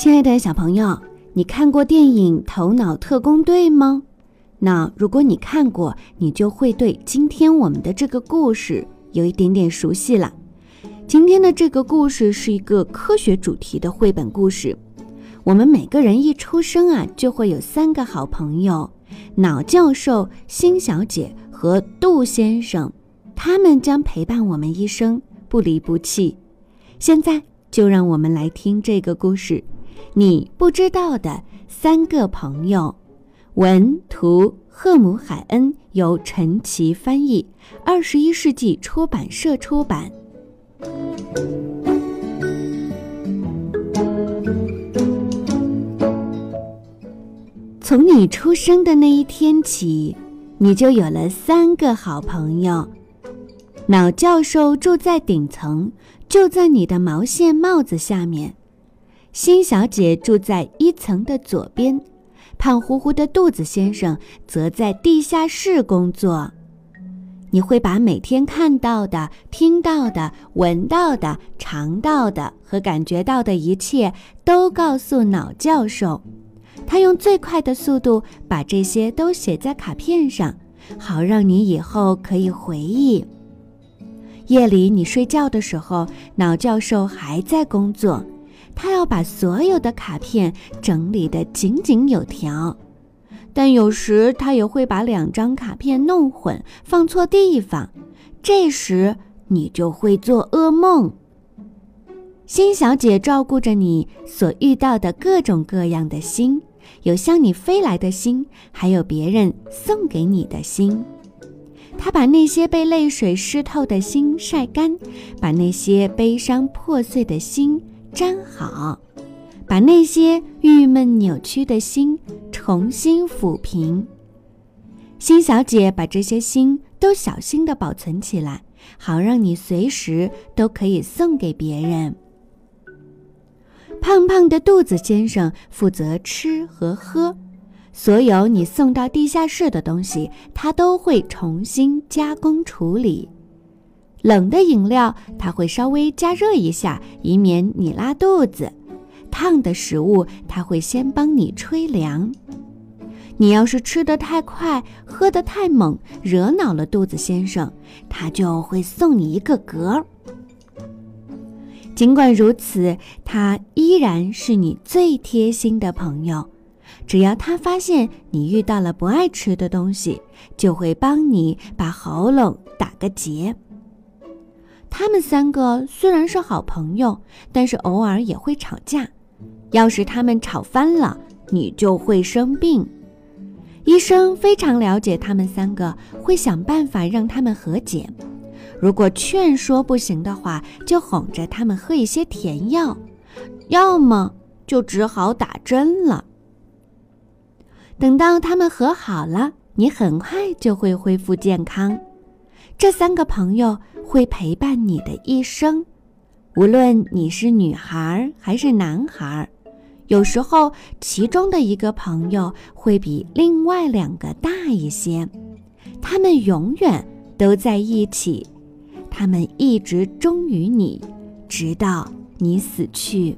亲爱的小朋友，你看过电影《头脑特工队》吗？那如果你看过，你就会对今天我们的这个故事有一点点熟悉了。今天的这个故事是一个科学主题的绘本故事。我们每个人一出生啊，就会有三个好朋友：脑教授、新小姐和杜先生，他们将陪伴我们一生，不离不弃。现在就让我们来听这个故事。你不知道的三个朋友，文图赫姆海恩，由陈奇翻译，二十一世纪出版社出版。从你出生的那一天起，你就有了三个好朋友。脑教授住在顶层，就在你的毛线帽子下面。新小姐住在一层的左边，胖乎乎的肚子先生则在地下室工作。你会把每天看到的、听到的、闻到的、尝到的和感觉到的一切都告诉脑教授，他用最快的速度把这些都写在卡片上，好让你以后可以回忆。夜里你睡觉的时候，脑教授还在工作。他要把所有的卡片整理得井井有条，但有时他也会把两张卡片弄混，放错地方。这时你就会做噩梦。新小姐照顾着你所遇到的各种各样的星，有向你飞来的星，还有别人送给你的星。她把那些被泪水湿透的心晒干，把那些悲伤破碎的心。粘好，把那些郁闷扭曲的心重新抚平。星小姐把这些心都小心地保存起来，好让你随时都可以送给别人。胖胖的肚子先生负责吃和喝，所有你送到地下室的东西，他都会重新加工处理。冷的饮料，它会稍微加热一下，以免你拉肚子；烫的食物，它会先帮你吹凉。你要是吃得太快，喝得太猛，惹恼了肚子先生，他就会送你一个嗝。尽管如此，他依然是你最贴心的朋友。只要他发现你遇到了不爱吃的东西，就会帮你把喉咙打个结。他们三个虽然是好朋友，但是偶尔也会吵架。要是他们吵翻了，你就会生病。医生非常了解他们三个，会想办法让他们和解。如果劝说不行的话，就哄着他们喝一些甜药，要么就只好打针了。等到他们和好了，你很快就会恢复健康。这三个朋友。会陪伴你的一生，无论你是女孩还是男孩。有时候，其中的一个朋友会比另外两个大一些。他们永远都在一起，他们一直忠于你，直到你死去。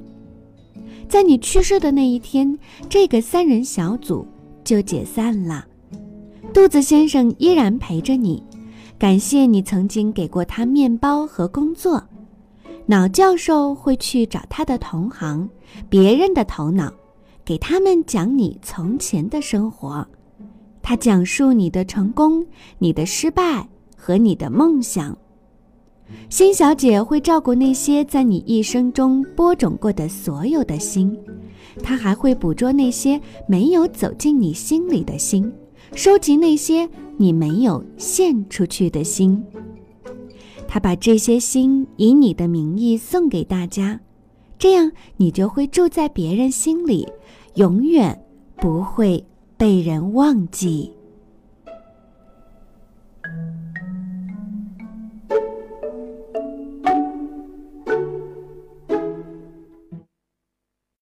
在你去世的那一天，这个三人小组就解散了。肚子先生依然陪着你。感谢你曾经给过他面包和工作。脑教授会去找他的同行，别人的头脑，给他们讲你从前的生活。他讲述你的成功、你的失败和你的梦想。新小姐会照顾那些在你一生中播种过的所有的心，她还会捕捉那些没有走进你心里的心。收集那些你没有献出去的心，他把这些心以你的名义送给大家，这样你就会住在别人心里，永远不会被人忘记。